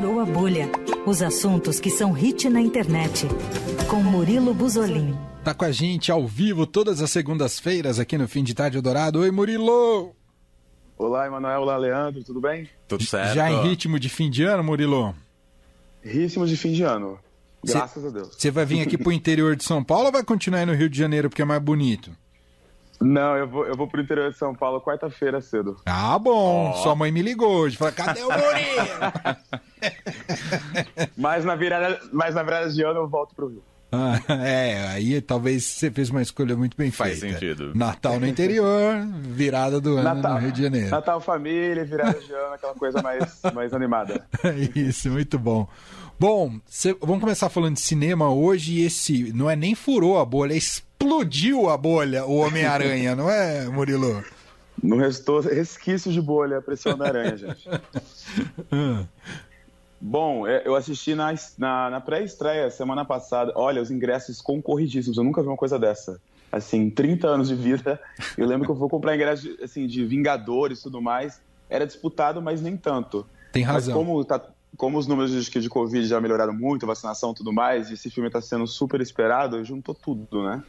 Furou a Bolha. Os assuntos que são hit na internet. Com Murilo Buzolin. Tá com a gente ao vivo todas as segundas-feiras aqui no Fim de Tarde Eldorado. Oi, Murilo! Olá, Emanuel. Olá, Leandro. Tudo bem? Tudo certo. Já em ritmo de fim de ano, Murilo? Ritmo de fim de ano. Graças cê, a Deus. Você vai vir aqui pro interior de São Paulo ou vai continuar aí no Rio de Janeiro porque é mais bonito? Não, eu vou, eu vou pro interior de São Paulo quarta-feira cedo. Ah, bom. Oh. Sua mãe me ligou hoje. Falou, cadê o Murilo? mas, na virada, mas na virada de ano eu volto pro Rio. Ah, é, aí talvez você fez uma escolha muito bem Faz feita. Faz sentido. Natal no interior, virada do ano Natal, no Rio de Janeiro. Natal família, virada de ano, aquela coisa mais, mais animada. Isso, muito bom. Bom, cê, vamos começar falando de cinema hoje e esse não é nem furou a bolha, é explodiu a bolha, o Homem-Aranha, não é, Murilo? Não restou resquício de bolha para esse Homem-Aranha, gente. Bom, é, eu assisti na, na, na pré-estreia semana passada. Olha, os ingressos concorridíssimos. Eu nunca vi uma coisa dessa. Assim, 30 anos de vida. Eu lembro que eu vou comprar ingresso de, assim, de Vingadores e tudo mais. Era disputado, mas nem tanto. Tem razão. Mas como, tá, como os números de, de Covid já melhoraram muito, vacinação e tudo mais, e esse filme está sendo super esperado, juntou tudo, né?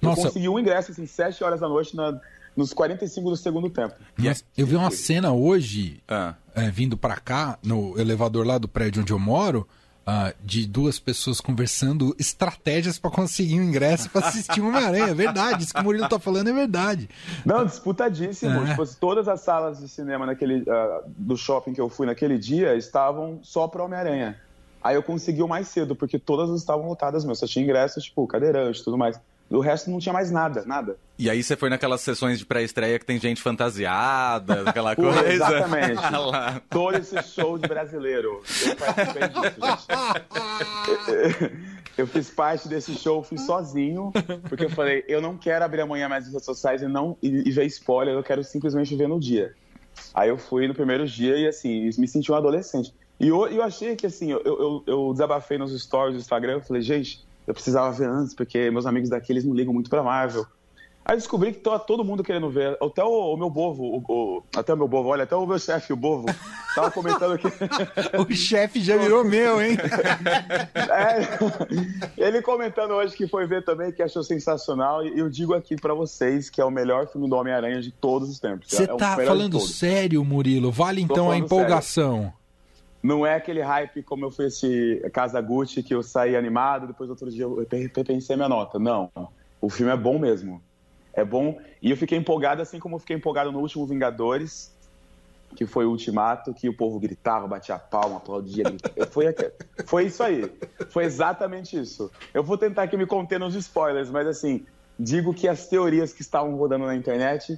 Nossa. Eu consegui um ingresso, assim, 7 horas da noite na, nos 45 do segundo tempo. Yes. Eu vi uma cena hoje, ah. é, vindo para cá, no elevador lá do prédio onde eu moro, uh, de duas pessoas conversando estratégias para conseguir um ingresso para assistir Homem-Aranha. É verdade, isso que o Murilo tá falando é verdade. Não, disputadíssimo. É. Tipo, todas as salas de cinema naquele, uh, do shopping que eu fui naquele dia estavam só para Homem-Aranha. Aí eu consegui o mais cedo, porque todas estavam lotadas mesmo. Só tinha ingresso, tipo, cadeirante e tudo mais. Do resto não tinha mais nada, nada. E aí você foi naquelas sessões de pré-estreia que tem gente fantasiada, aquela coisa. Exatamente. Todo esse show de brasileiro. Eu participei disso, gente. Eu fiz parte desse show, fui sozinho, porque eu falei, eu não quero abrir amanhã mais redes sociais e não e, e ver spoiler, eu quero simplesmente ver no dia. Aí eu fui no primeiro dia e assim, me senti um adolescente. E eu, eu achei que assim, eu, eu, eu desabafei nos stories do Instagram, eu falei, gente, eu precisava ver antes, porque meus amigos daqui eles não ligam muito pra Marvel. Aí descobri que tá todo mundo querendo ver. Até o, o meu bovo, o, o, até o meu bovo, olha, até o meu chefe, o bovo, tava comentando que. o chefe já virou meu, hein? é, ele comentando hoje que foi ver também, que achou sensacional. E eu digo aqui para vocês que é o melhor filme do Homem-Aranha de todos os tempos. Você é tá falando sério, Murilo? Vale então a empolgação. Sério. Não é aquele hype como eu fui esse Casa Gucci, que eu saí animado, depois outro dia eu repensei minha nota. Não. O filme é bom mesmo. É bom. E eu fiquei empolgado, assim como eu fiquei empolgado no último Vingadores, que foi o Ultimato, que o povo gritava, batia palma, aplaudia. Foi, foi isso aí. Foi exatamente isso. Eu vou tentar aqui me conter nos spoilers, mas assim, digo que as teorias que estavam rodando na internet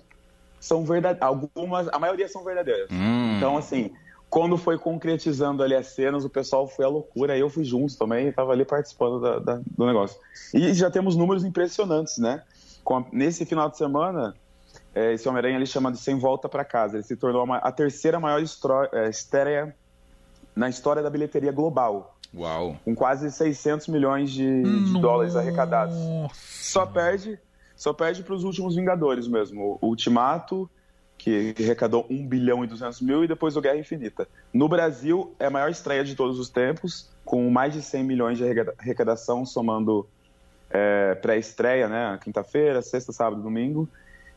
são verdadeiras. Algumas, a maioria são verdadeiras. Hum. Então, assim, quando foi concretizando ali as cenas, o pessoal foi à loucura. Aí eu fui junto também, estava ali participando da, da, do negócio. E já temos números impressionantes, né? A, nesse final de semana, é, esse Homem-Aranha ali chama de Sem Volta para Casa. Ele se tornou uma, a terceira maior é, estreia na história da bilheteria global. Uau! Com quase 600 milhões de, de dólares arrecadados. Só perde, só perde para os últimos Vingadores mesmo. O Ultimato que arrecadou 1 bilhão e 200 mil, e depois o Guerra Infinita. No Brasil, é a maior estreia de todos os tempos, com mais de 100 milhões de arrecadação, somando é, pré-estreia, né, quinta-feira, sexta, sábado, domingo.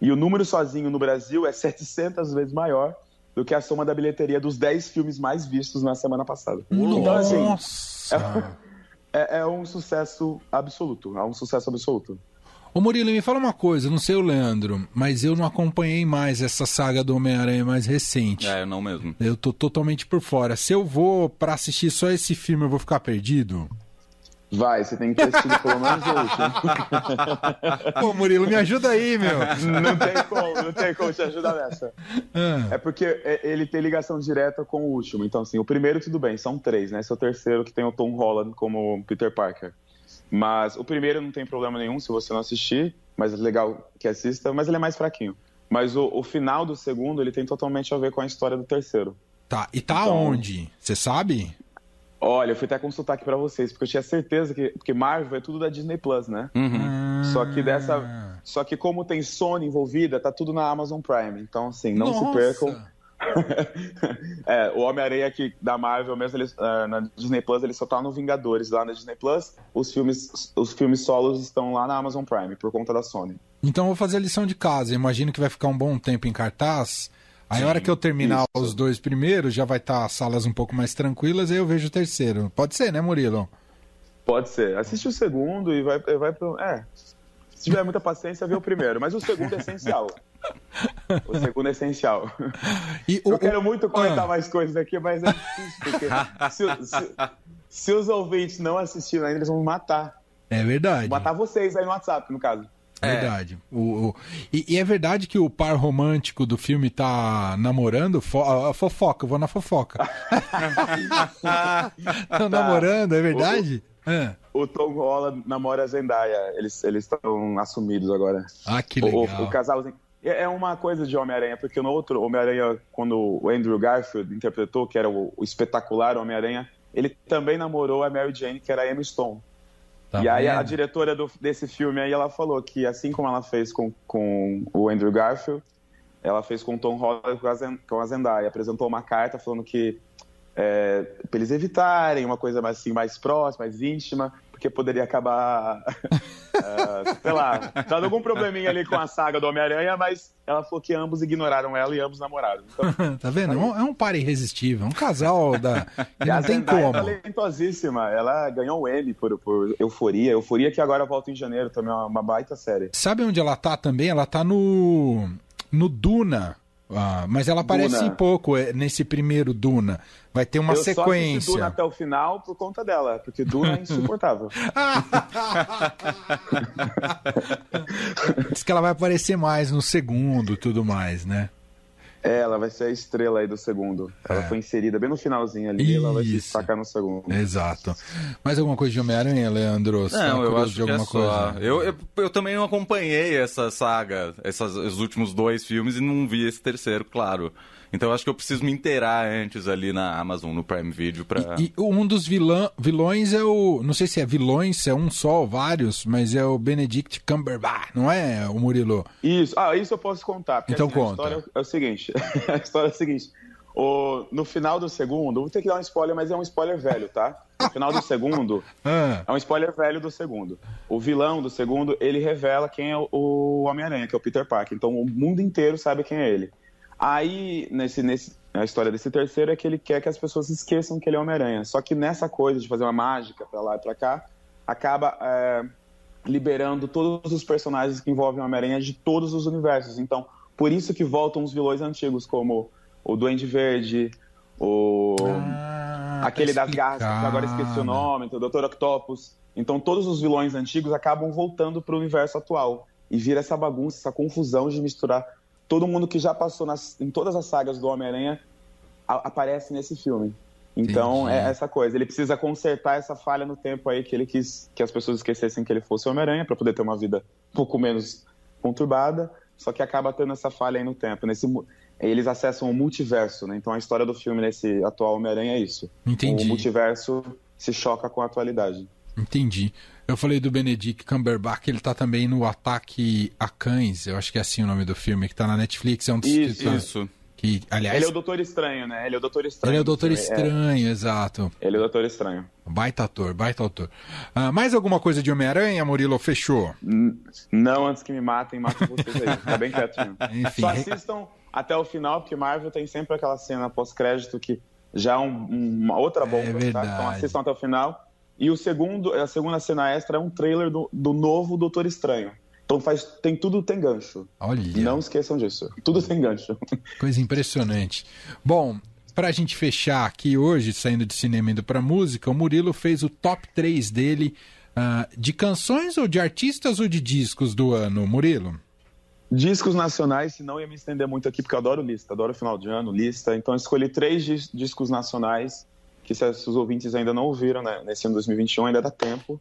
E o número sozinho no Brasil é 700 vezes maior do que a soma da bilheteria dos 10 filmes mais vistos na semana passada. Então, assim, é, é um sucesso absoluto, é um sucesso absoluto. Ô Murilo, me fala uma coisa, não sei o Leandro, mas eu não acompanhei mais essa saga do Homem-Aranha mais recente. É, não mesmo. Eu tô totalmente por fora. Se eu vou para assistir só esse filme, eu vou ficar perdido? Vai, você tem que ter assistido pelo menos o último. Pô, Murilo, me ajuda aí, meu. Não tem como, não tem como te ajudar nessa. Ah. É porque é, ele tem ligação direta com o último. Então, assim, o primeiro tudo bem, são três, né? Esse é o terceiro que tem o Tom Holland como Peter Parker. Mas o primeiro não tem problema nenhum se você não assistir, mas é legal que assista, mas ele é mais fraquinho. Mas o, o final do segundo, ele tem totalmente a ver com a história do terceiro. Tá, e tá então, onde? Você sabe? Olha, eu fui até consultar aqui para vocês, porque eu tinha certeza que. Porque Marvel é tudo da Disney Plus, né? Uhum. Só que dessa. Só que como tem Sony envolvida, tá tudo na Amazon Prime. Então, assim, não Nossa. se percam. é, o Homem-Aranha aqui da Marvel mesmo, ele, uh, na Disney Plus, ele só tá no Vingadores lá na Disney Plus. Os filmes, os filmes solos estão lá na Amazon Prime, por conta da Sony. Então eu vou fazer a lição de casa. imagino que vai ficar um bom tempo em cartaz. Aí a hora que eu terminar isso. os dois primeiros, já vai estar tá salas um pouco mais tranquilas, aí eu vejo o terceiro. Pode ser, né, Murilo? Pode ser. Assiste o segundo e vai, vai pro. É. Se tiver muita paciência, vê o primeiro. Mas o segundo é essencial. O segundo é essencial. E o, eu quero muito comentar ah. mais coisas aqui, mas é difícil, porque se, se, se, os ouvintes não assistiram ainda, eles vão me matar. É verdade. Vou matar vocês aí no WhatsApp, no caso. É. Verdade. O, o e, e, é verdade que o par romântico do filme tá namorando? Fo, a fofoca, eu vou na fofoca. Estão tá. namorando, é verdade? O, é. O Tom Holland namora a Zendaya. Eles estão assumidos agora. Ah, que legal. O, o, o casalzinho. É, é uma coisa de Homem-Aranha, porque no outro Homem-Aranha, quando o Andrew Garfield interpretou, que era o, o espetacular Homem-Aranha, ele também namorou a Mary Jane, que era a Emma Stone. Tá e aí a diretora do, desse filme aí, ela falou que assim como ela fez com, com o Andrew Garfield, ela fez com o Tom Holland com a Zendaya. Apresentou uma carta falando que é, para eles evitarem uma coisa mais, assim, mais próxima, mais íntima, porque poderia acabar, uh, sei lá, dando algum probleminha ali com a saga do Homem-Aranha, mas ela falou que ambos ignoraram ela e ambos namoraram. Então, tá vendo? Aí... É um par irresistível, um casal da. Não tem como. É talentosíssima. Ela ganhou o Emmy por, por Euforia. Euforia que agora volta em janeiro também, é uma baita série. Sabe onde ela tá também? Ela tá no. No Duna. Ah, mas ela aparece Duna. pouco é, nesse primeiro Duna. Vai ter uma eu sequência. Só Duna até o final por conta dela, porque Duna é insuportável. Diz que ela vai aparecer mais no segundo tudo mais, né? É, ela vai ser a estrela aí do segundo. Ela é. foi inserida bem no finalzinho ali, Isso. ela vai se destacar no segundo. Exato. Mais alguma coisa de Homem-Aranha, Leandro? Você não, eu acho de alguma que é coisa? Eu, eu, eu, também não acompanhei essa saga, essas, os últimos dois filmes e não vi esse terceiro, claro. Então eu acho que eu preciso me inteirar antes ali na Amazon, no Prime Video. Pra... E, e um dos vilã, vilões é o. Não sei se é vilões, se é um só ou vários, mas é o Benedict Cumberbatch, não é, o Murilo? Isso, ah, isso eu posso contar. Porque, então assim, conta. A história é o seguinte: a história é o seguinte. O, no final do segundo, vou ter que dar um spoiler, mas é um spoiler velho, tá? No final do segundo, ah. é um spoiler velho do segundo. O vilão do segundo, ele revela quem é o Homem-Aranha, que é o Peter Parker. Então o mundo inteiro sabe quem é ele. Aí, nesse, nesse, a história desse terceiro é que ele quer que as pessoas esqueçam que ele é Homem-Aranha. Só que nessa coisa de fazer uma mágica para lá e para cá, acaba é, liberando todos os personagens que envolvem o Homem-Aranha de todos os universos. Então, por isso que voltam os vilões antigos, como o Duende Verde, o ah, tá aquele das garras, que agora esqueci o nome, o Dr. Octopus. Então, todos os vilões antigos acabam voltando para o universo atual. E vira essa bagunça, essa confusão de misturar todo mundo que já passou nas, em todas as sagas do Homem-Aranha aparece nesse filme. Então Entendi. é essa coisa. Ele precisa consertar essa falha no tempo aí que ele quis que as pessoas esquecessem que ele fosse Homem-Aranha para poder ter uma vida um pouco menos conturbada. Só que acaba tendo essa falha aí no tempo. Nesse, eles acessam o multiverso, né? Então a história do filme nesse atual Homem-Aranha é isso. Entendi. O multiverso se choca com a atualidade. Entendi. Eu falei do Benedict Cumberbatch, ele tá também no Ataque a Cães, eu acho que é assim o nome do filme, que tá na Netflix, é um dos Isso, isso. Que, aliás... Ele é o Doutor Estranho, né? Ele é o Doutor Estranho. Ele é o Doutor Estranho, é. exato. Ele é o Doutor Estranho. Baita ator, baita ator. Uh, mais alguma coisa de Homem-Aranha, Murilo? Fechou? não, antes que me matem, matem vocês aí. Tá bem quietinho. Enfim. Só assistam até o final, porque Marvel tem sempre aquela cena pós-crédito que já é um, uma outra bomba, é tá? Então assistam até o final. E o segundo, a segunda cena extra é um trailer do, do novo Doutor Estranho. Então faz, tem tudo tem gancho. Olha. Não esqueçam disso. Tudo tem gancho. Coisa impressionante. Bom, para a gente fechar aqui hoje, saindo de cinema e indo para música, o Murilo fez o top 3 dele uh, de canções ou de artistas ou de discos do ano, Murilo? Discos nacionais, se não ia me estender muito aqui, porque eu adoro lista, adoro final de ano, lista. Então escolhi três discos nacionais que se os ouvintes ainda não ouviram, né, nesse ano 2021 ainda dá tempo,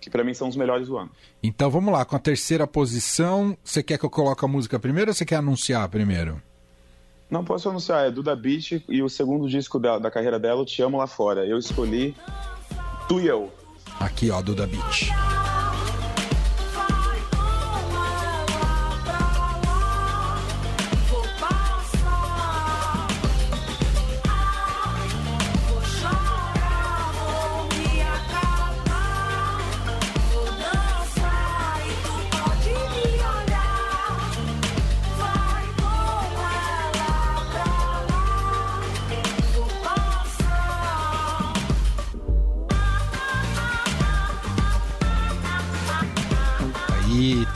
que para mim são os melhores do ano. Então vamos lá, com a terceira posição, você quer que eu coloque a música primeiro ou você quer anunciar primeiro? Não posso anunciar, é Duda Beat e o segundo disco da, da carreira dela, Te Amo Lá Fora. Eu escolhi Tu e Eu. Aqui, ó, Duda Beat.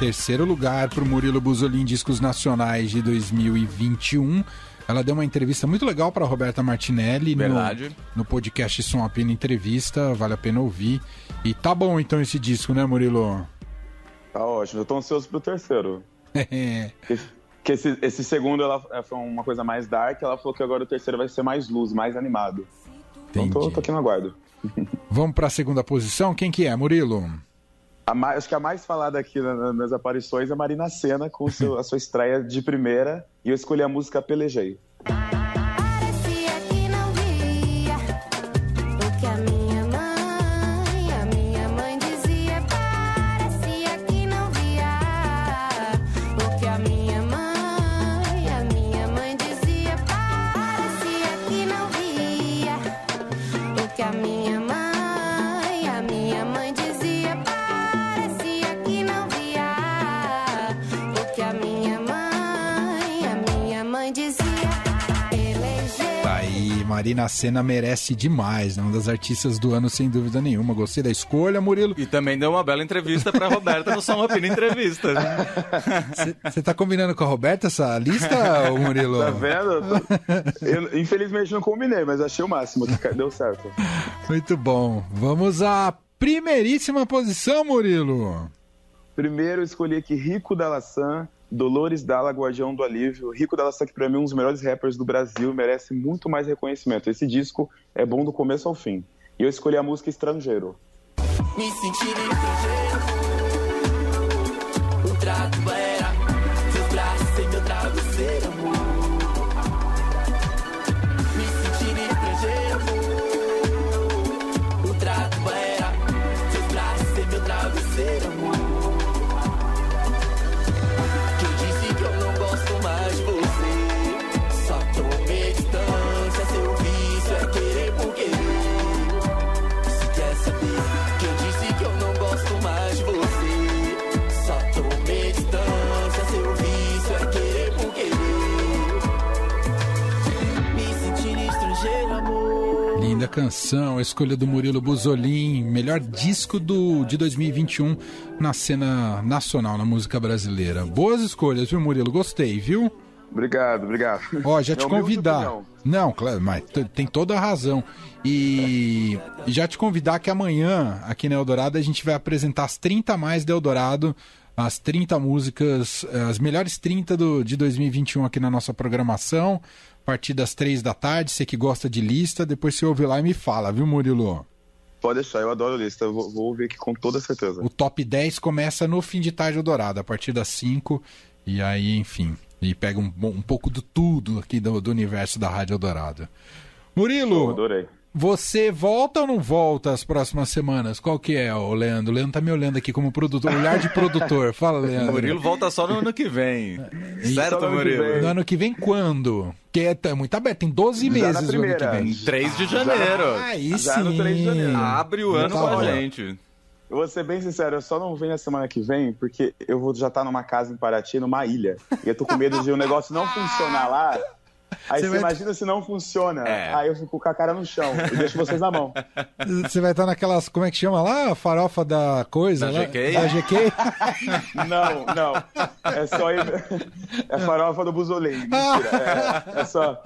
Terceiro lugar para o Murilo Buzolin Discos Nacionais de 2021. Ela deu uma entrevista muito legal para Roberta Martinelli Verdade. No, no podcast Som a Pena Entrevista, vale a pena ouvir. E tá bom então esse disco, né, Murilo? Tá ótimo, eu tô ansioso pro terceiro. que, que esse, esse, segundo ela foi uma coisa mais dark, ela falou que agora o terceiro vai ser mais luz, mais animado. Entendi. Então tô, tô aqui no aguardo. Vamos para a segunda posição. Quem que é, Murilo? Mais, acho que a mais falada aqui nas aparições é Marina Senna, com seu, a sua estreia de primeira, e eu escolhi a música Pelejei. Marina Senna merece demais, né? Uma das artistas do ano, sem dúvida nenhuma. Gostei da escolha, Murilo. E também deu uma bela entrevista pra Roberta no São Rapina Entrevista. Você tá combinando com a Roberta essa lista, Murilo? Tá vendo? Eu, infelizmente não combinei, mas achei o máximo. Deu certo. Muito bom. Vamos à primeiríssima posição, Murilo. Primeiro eu escolhi aqui Rico da Laçã Dolores Dalla, Guardião do Alívio. Rico Dalla que para mim é um dos melhores rappers do Brasil merece muito mais reconhecimento. Esse disco é bom do começo ao fim. E eu escolhi a música Estrangeiro. Me sentir estrangeiro, o trato era canção, a escolha do Murilo Buzolin, melhor disco do, de 2021 na cena nacional, na música brasileira. Boas escolhas, viu, Murilo? Gostei, viu? Obrigado, obrigado. Ó, já te convidar. Não, claro, mas tem toda a razão. E já te convidar que amanhã, aqui na Eldorado, a gente vai apresentar as 30 mais de Eldorado as 30 músicas, as melhores 30 do, de 2021 aqui na nossa programação a partir das três da tarde. Você que gosta de lista, depois você ouve lá e me fala, viu, Murilo? Pode deixar, eu adoro lista. Vou, vou ouvir aqui com toda certeza. O top 10 começa no fim de tarde dourado, a partir das 5. E aí, enfim, e pega um, um pouco do tudo aqui do, do universo da Rádio Dourado. Murilo, eu adorei. Você volta ou não volta as próximas semanas? Qual que é, o Leandro? O Leandro tá me olhando aqui como produtor, olhar de produtor. Fala, Leandro. Murilo volta só no ano que vem. certo, Murilo? No ano que vem quando? Que é, tá muito aberto, tem 12 meses no ano que vem. 3 de janeiro. Ah, aí já sim. 3 de janeiro. Abre o ano tá com a gente. Eu vou ser bem sincero, eu só não venho na semana que vem porque eu vou já estar tá numa casa em Paraty, numa ilha. E eu tô com medo de o um negócio não funcionar lá Aí você, você imagina se não funciona. É. Aí eu fico com a cara no chão e deixo vocês na mão. Você vai estar naquelas, como é que chama lá? Farofa da coisa? Da lá? GK? Da GK? não, não. É só. É farofa do Buzolim. Mentira. É, é, só.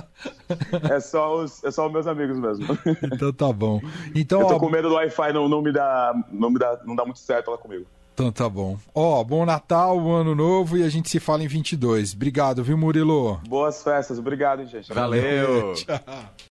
É só, os, é só os meus amigos mesmo. Então tá bom. Então, eu tô ó... com medo do Wi-Fi não, não me dá. Não me dá. Não dá muito certo lá comigo. Então tá bom. Ó, bom Natal, bom ano novo e a gente se fala em 22. Obrigado, viu, Murilo? Boas festas, obrigado, gente. Valeu. Valeu. Tchau.